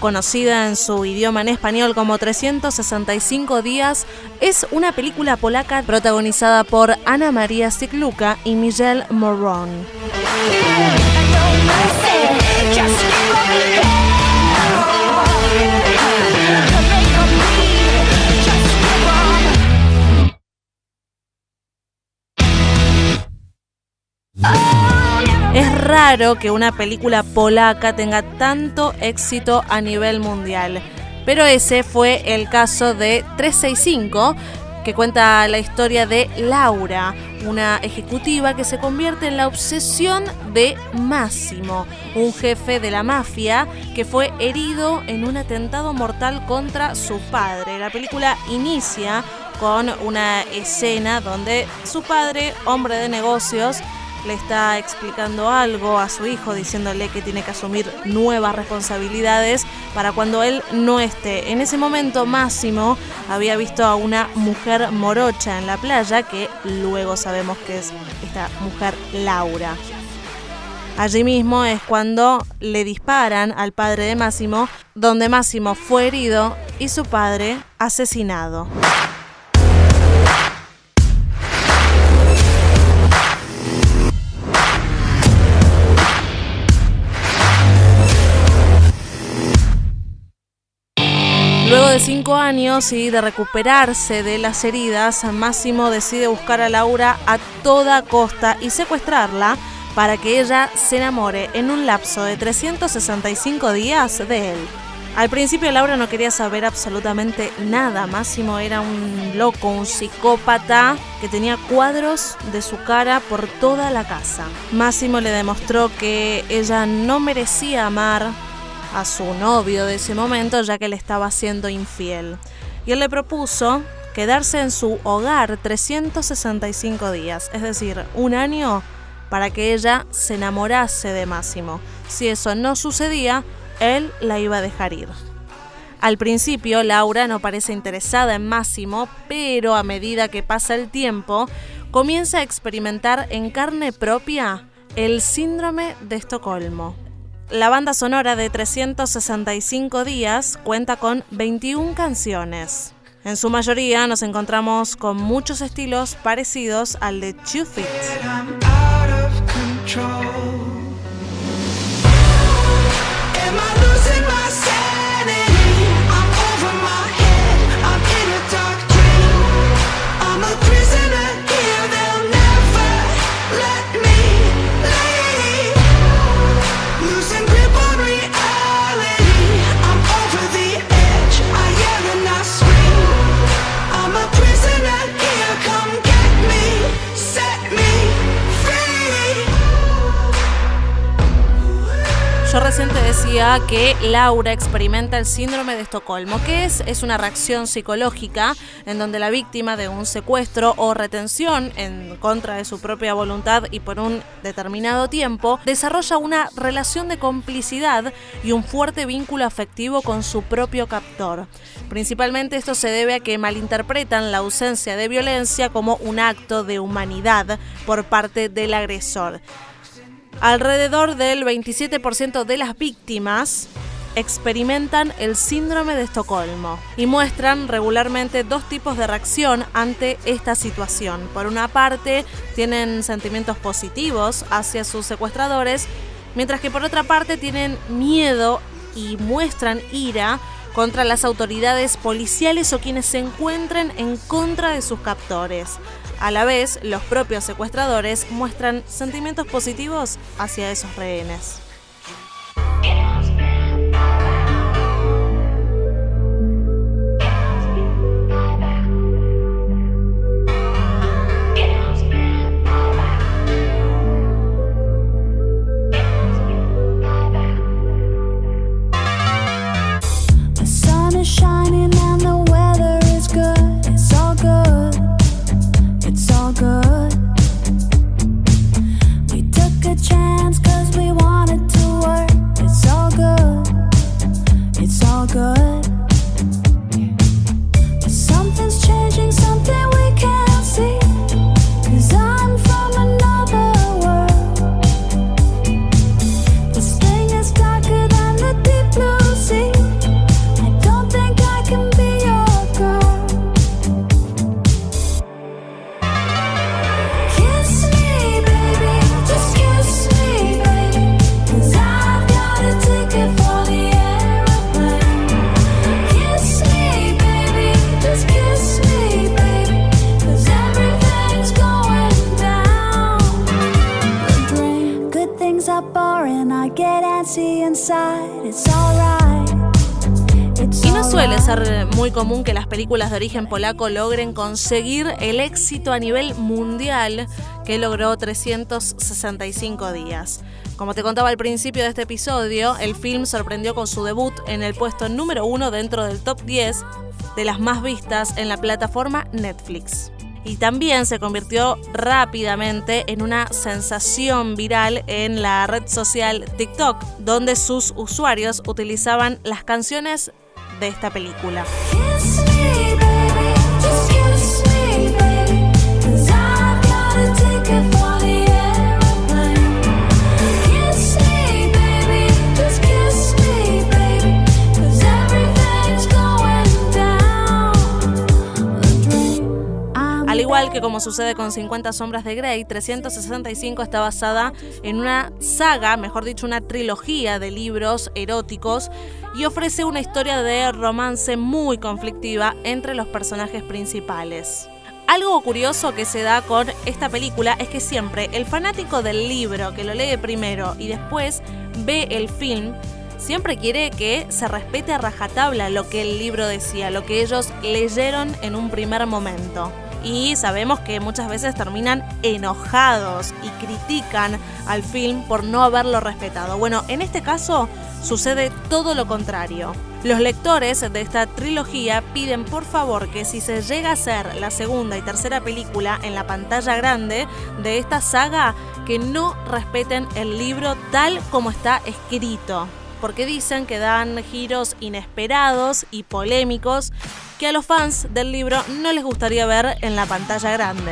Conocida en su idioma en español como 365 días, es una película polaca protagonizada por Ana María Sikluka y Miguel Moron. Que una película polaca tenga tanto éxito a nivel mundial, pero ese fue el caso de 365, que cuenta la historia de Laura, una ejecutiva que se convierte en la obsesión de Máximo, un jefe de la mafia que fue herido en un atentado mortal contra su padre. La película inicia con una escena donde su padre, hombre de negocios, le está explicando algo a su hijo, diciéndole que tiene que asumir nuevas responsabilidades para cuando él no esté. En ese momento Máximo había visto a una mujer morocha en la playa, que luego sabemos que es esta mujer Laura. Allí mismo es cuando le disparan al padre de Máximo, donde Máximo fue herido y su padre asesinado. De cinco años y de recuperarse de las heridas, Máximo decide buscar a Laura a toda costa y secuestrarla para que ella se enamore en un lapso de 365 días de él. Al principio Laura no quería saber absolutamente nada. Máximo era un loco, un psicópata que tenía cuadros de su cara por toda la casa. Máximo le demostró que ella no merecía amar a su novio de ese momento ya que le estaba siendo infiel. Y él le propuso quedarse en su hogar 365 días, es decir, un año para que ella se enamorase de Máximo. Si eso no sucedía, él la iba a dejar ir. Al principio, Laura no parece interesada en Máximo, pero a medida que pasa el tiempo, comienza a experimentar en carne propia el síndrome de Estocolmo. La banda sonora de 365 días cuenta con 21 canciones. En su mayoría nos encontramos con muchos estilos parecidos al de Two Feet. Recién te decía que Laura experimenta el síndrome de Estocolmo. ¿Qué es? Es una reacción psicológica en donde la víctima de un secuestro o retención en contra de su propia voluntad y por un determinado tiempo desarrolla una relación de complicidad y un fuerte vínculo afectivo con su propio captor. Principalmente esto se debe a que malinterpretan la ausencia de violencia como un acto de humanidad por parte del agresor. Alrededor del 27% de las víctimas experimentan el síndrome de Estocolmo y muestran regularmente dos tipos de reacción ante esta situación. Por una parte, tienen sentimientos positivos hacia sus secuestradores, mientras que por otra parte tienen miedo y muestran ira contra las autoridades policiales o quienes se encuentren en contra de sus captores. A la vez, los propios secuestradores muestran sentimientos positivos hacia esos rehenes. Suele ser muy común que las películas de origen polaco logren conseguir el éxito a nivel mundial que logró 365 días. Como te contaba al principio de este episodio, el film sorprendió con su debut en el puesto número uno dentro del top 10 de las más vistas en la plataforma Netflix y también se convirtió rápidamente en una sensación viral en la red social TikTok, donde sus usuarios utilizaban las canciones de esta película. Que como sucede con 50 sombras de Grey, 365 está basada en una saga, mejor dicho, una trilogía de libros eróticos y ofrece una historia de romance muy conflictiva entre los personajes principales. Algo curioso que se da con esta película es que siempre el fanático del libro que lo lee primero y después ve el film siempre quiere que se respete a rajatabla lo que el libro decía, lo que ellos leyeron en un primer momento y sabemos que muchas veces terminan enojados y critican al film por no haberlo respetado. Bueno, en este caso sucede todo lo contrario. Los lectores de esta trilogía piden por favor que si se llega a hacer la segunda y tercera película en la pantalla grande de esta saga, que no respeten el libro tal como está escrito porque dicen que dan giros inesperados y polémicos que a los fans del libro no les gustaría ver en la pantalla grande.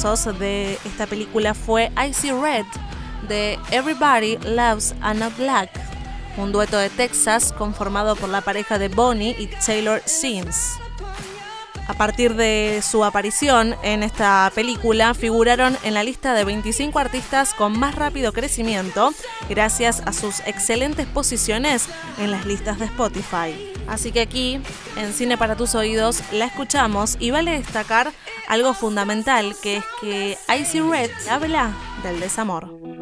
De esta película fue Icy Red de Everybody Loves Anna Black, un dueto de Texas conformado por la pareja de Bonnie y Taylor Sims. A partir de su aparición en esta película, figuraron en la lista de 25 artistas con más rápido crecimiento gracias a sus excelentes posiciones en las listas de Spotify. Así que aquí, en Cine para tus oídos, la escuchamos y vale destacar algo fundamental, que es que Icy Red habla del desamor.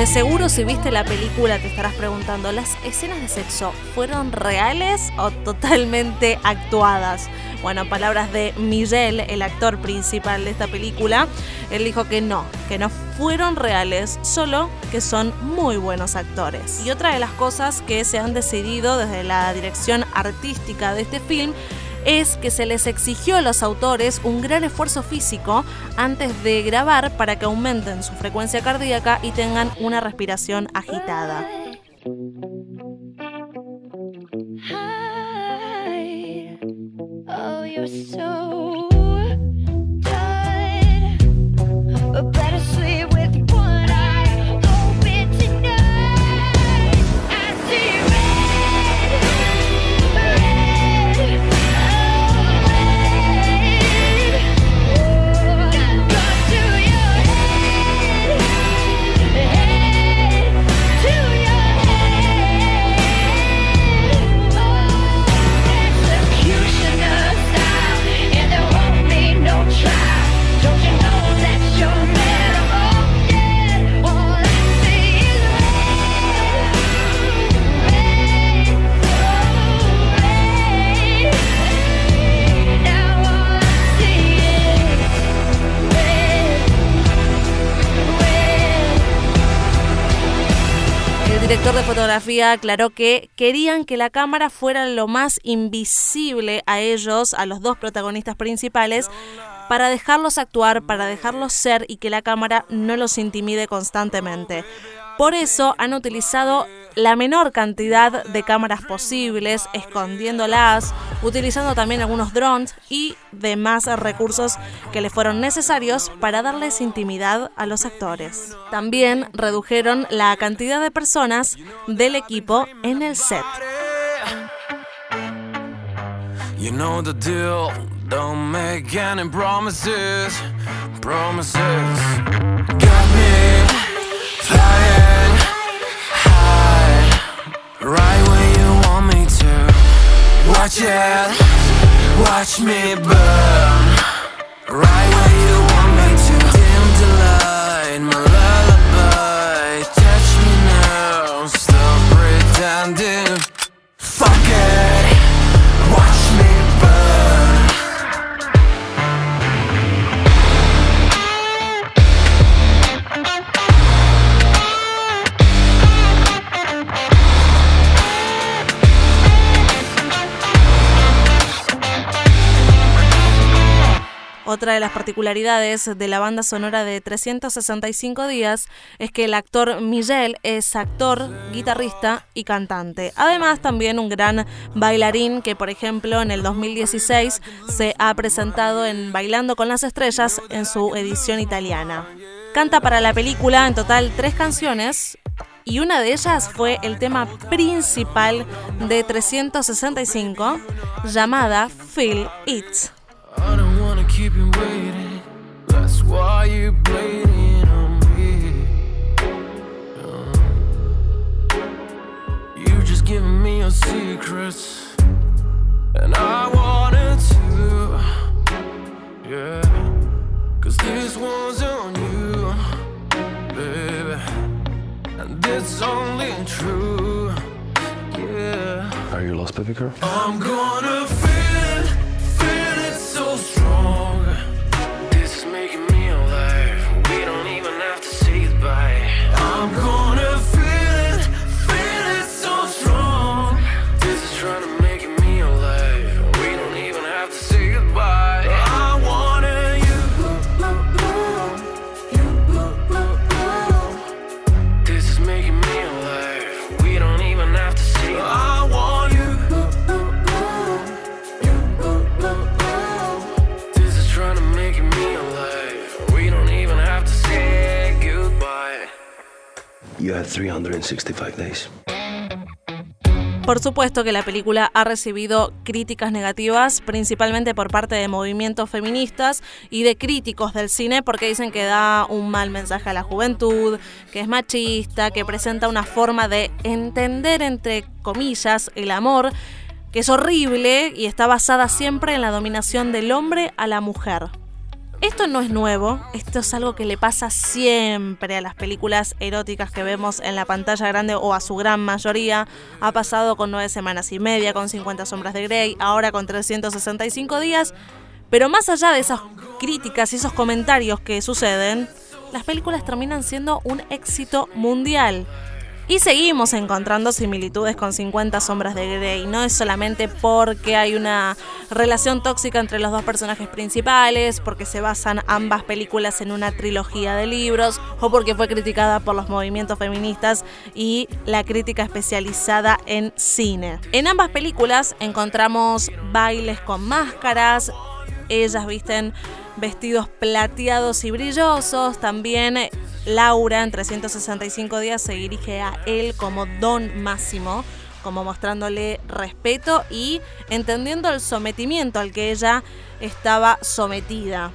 De seguro si viste la película te estarás preguntando, ¿las escenas de sexo fueron reales o totalmente actuadas? Bueno, palabras de Miguel, el actor principal de esta película, él dijo que no, que no fueron reales, solo que son muy buenos actores. Y otra de las cosas que se han decidido desde la dirección artística de este film es que se les exigió a los autores un gran esfuerzo físico antes de grabar para que aumenten su frecuencia cardíaca y tengan una respiración agitada. Director de fotografía aclaró que querían que la cámara fuera lo más invisible a ellos, a los dos protagonistas principales, para dejarlos actuar, para dejarlos ser y que la cámara no los intimide constantemente. Por eso han utilizado la menor cantidad de cámaras posibles, escondiéndolas, utilizando también algunos drones y demás recursos que les fueron necesarios para darles intimidad a los actores. También redujeron la cantidad de personas del equipo en el set. Watch it, watch me burn. Right Otra de las particularidades de la banda sonora de 365 días es que el actor Miguel es actor, guitarrista y cantante. Además también un gran bailarín que por ejemplo en el 2016 se ha presentado en Bailando con las Estrellas en su edición italiana. Canta para la película en total tres canciones y una de ellas fue el tema principal de 365 llamada Feel It. Keep you waiting. That's why you're bleeding on me. Uh, you just giving me your secrets, and I wanted to. Yeah, cause this one's on you, baby, and it's only true. Yeah. Are you lost, baby girl? Por supuesto que la película ha recibido críticas negativas, principalmente por parte de movimientos feministas y de críticos del cine, porque dicen que da un mal mensaje a la juventud, que es machista, que presenta una forma de entender, entre comillas, el amor, que es horrible y está basada siempre en la dominación del hombre a la mujer. Esto no es nuevo, esto es algo que le pasa siempre a las películas eróticas que vemos en la pantalla grande o a su gran mayoría. Ha pasado con nueve semanas y media, con 50 sombras de Grey, ahora con 365 días. Pero más allá de esas críticas y esos comentarios que suceden, las películas terminan siendo un éxito mundial. Y seguimos encontrando similitudes con 50 sombras de Grey. No es solamente porque hay una relación tóxica entre los dos personajes principales, porque se basan ambas películas en una trilogía de libros, o porque fue criticada por los movimientos feministas y la crítica especializada en cine. En ambas películas encontramos bailes con máscaras, ellas visten vestidos plateados y brillosos, también Laura en 365 días se dirige a él como don máximo, como mostrándole respeto y entendiendo el sometimiento al que ella estaba sometida.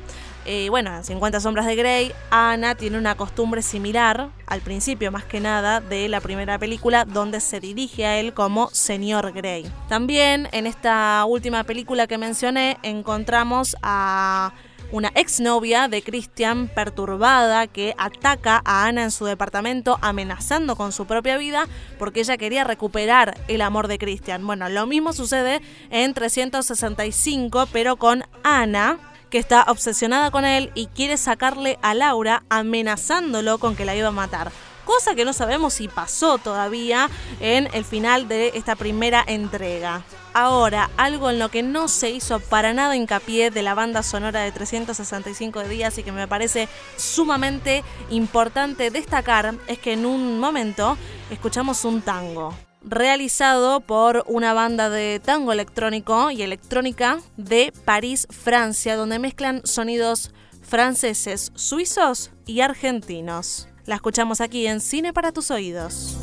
Eh, bueno, en 50 sombras de Grey, Ana tiene una costumbre similar, al principio más que nada, de la primera película, donde se dirige a él como señor Grey. También en esta última película que mencioné encontramos a una exnovia de Christian perturbada que ataca a Ana en su departamento amenazando con su propia vida porque ella quería recuperar el amor de Christian. Bueno, lo mismo sucede en 365 pero con Ana que está obsesionada con él y quiere sacarle a Laura amenazándolo con que la iba a matar cosa que no sabemos si pasó todavía en el final de esta primera entrega. Ahora, algo en lo que no se hizo para nada hincapié de la banda sonora de 365 días y que me parece sumamente importante destacar es que en un momento escuchamos un tango realizado por una banda de tango electrónico y electrónica de París, Francia, donde mezclan sonidos franceses, suizos y argentinos. La escuchamos aquí en Cine para tus oídos.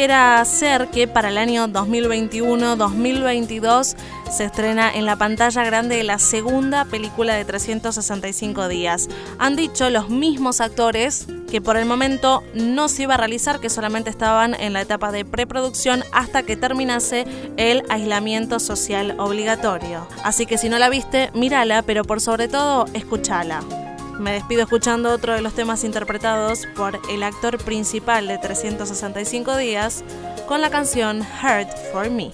Pareciera ser que para el año 2021-2022 se estrena en la pantalla grande la segunda película de 365 días. Han dicho los mismos actores que por el momento no se iba a realizar, que solamente estaban en la etapa de preproducción hasta que terminase el aislamiento social obligatorio. Así que si no la viste, mírala, pero por sobre todo, escúchala. Me despido escuchando otro de los temas interpretados por el actor principal de 365 días con la canción Hurt for Me.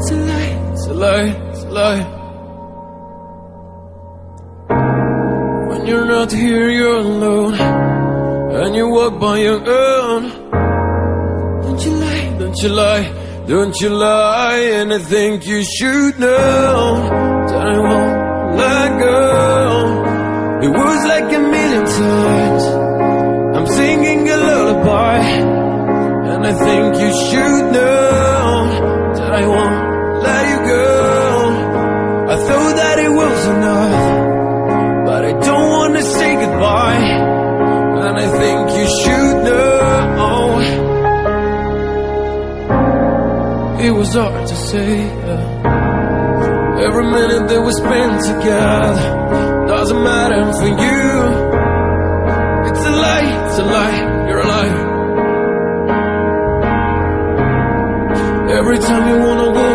It's a lie, it's a lie. When you're not here, you're alone, and you walk by your own. Don't you lie, don't you lie, don't you lie, and I think you should know that I won't let go. It was like a million times I'm singing a lullaby, and I think you should know I won't let you go. I thought that it was enough, but I don't wanna say goodbye, and I think you should know. It was hard to say. Every minute that we spent together doesn't matter for you. It's a lie, it's a lie, you're a liar. Every time you wanna walk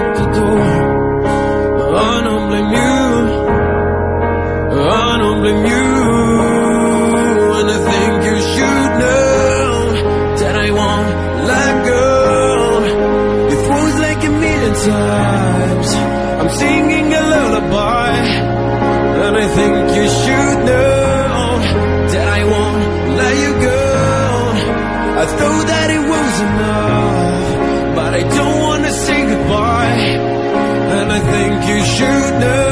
think you should know.